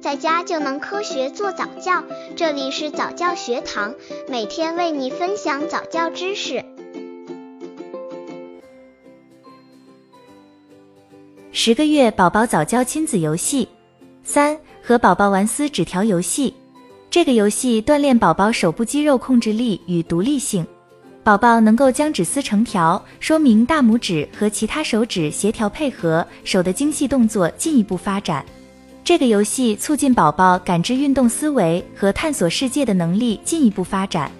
在家就能科学做早教。这里是早教学堂，每天为你分享早教知识。十个月宝宝早教亲子游戏三，和宝宝玩撕纸条游戏。这个游戏锻炼宝宝手部肌肉控制力与独立性。宝宝能够将纸撕成条，说明大拇指和其他手指协调配合，手的精细动作进一步发展。这个游戏促进宝宝感知运动思维和探索世界的能力进一步发展。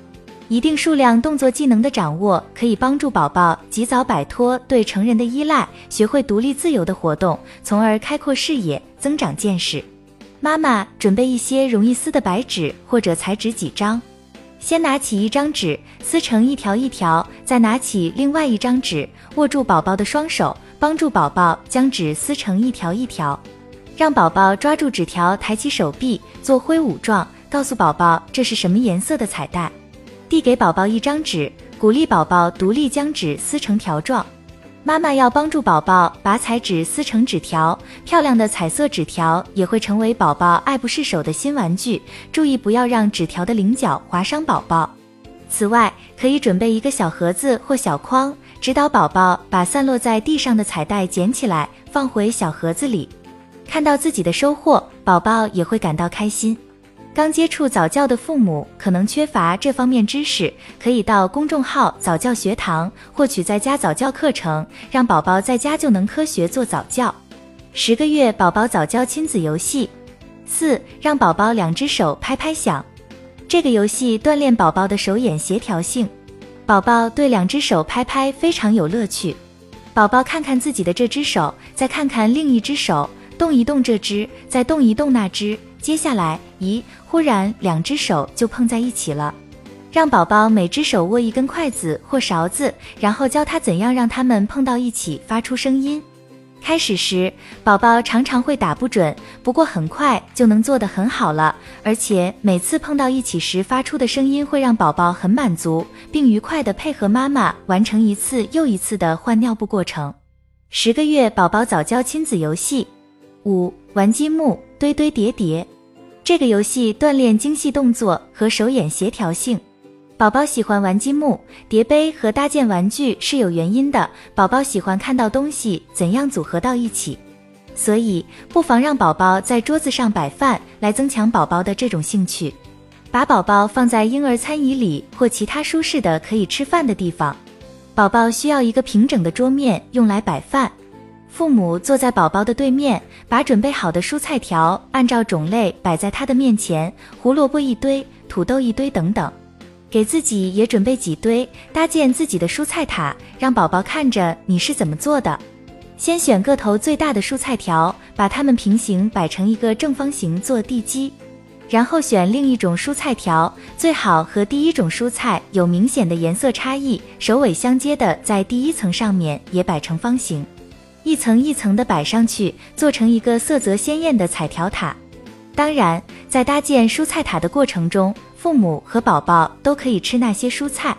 一定数量动作技能的掌握，可以帮助宝宝及早摆脱对成人的依赖，学会独立自由的活动，从而开阔视野，增长见识。妈妈准备一些容易撕的白纸或者彩纸几张。先拿起一张纸，撕成一条一条，再拿起另外一张纸，握住宝宝的双手，帮助宝宝将纸撕成一条一条。让宝宝抓住纸条，抬起手臂做挥舞状，告诉宝宝这是什么颜色的彩带。递给宝宝一张纸，鼓励宝宝独立将纸撕成条状。妈妈要帮助宝宝把彩纸撕成纸条，漂亮的彩色纸条也会成为宝宝爱不释手的新玩具。注意不要让纸条的棱角划伤宝宝。此外，可以准备一个小盒子或小筐，指导宝宝把散落在地上的彩带捡起来，放回小盒子里。看到自己的收获，宝宝也会感到开心。刚接触早教的父母可能缺乏这方面知识，可以到公众号早教学堂获取在家早教课程，让宝宝在家就能科学做早教。十个月宝宝早教亲子游戏四，让宝宝两只手拍拍响。这个游戏锻炼宝宝的手眼协调性，宝宝对两只手拍拍非常有乐趣。宝宝看看自己的这只手，再看看另一只手，动一动这只，再动一动那只。接下来，咦，忽然两只手就碰在一起了。让宝宝每只手握一根筷子或勺子，然后教他怎样让它们碰到一起发出声音。开始时，宝宝常常会打不准，不过很快就能做得很好了。而且每次碰到一起时发出的声音会让宝宝很满足，并愉快地配合妈妈完成一次又一次的换尿布过程。十个月宝宝早教亲子游戏五，玩积木。堆堆叠叠，这个游戏锻炼精细动作和手眼协调性。宝宝喜欢玩积木、叠杯和搭建玩具是有原因的。宝宝喜欢看到东西怎样组合到一起，所以不妨让宝宝在桌子上摆饭，来增强宝宝的这种兴趣。把宝宝放在婴儿餐椅里或其他舒适的可以吃饭的地方。宝宝需要一个平整的桌面用来摆饭。父母坐在宝宝的对面，把准备好的蔬菜条按照种类摆在他的面前，胡萝卜一堆，土豆一堆等等。给自己也准备几堆，搭建自己的蔬菜塔，让宝宝看着你是怎么做的。先选个头最大的蔬菜条，把它们平行摆成一个正方形做地基，然后选另一种蔬菜条，最好和第一种蔬菜有明显的颜色差异，首尾相接的，在第一层上面也摆成方形。一层一层的摆上去，做成一个色泽鲜艳的彩条塔。当然，在搭建蔬菜塔的过程中，父母和宝宝都可以吃那些蔬菜。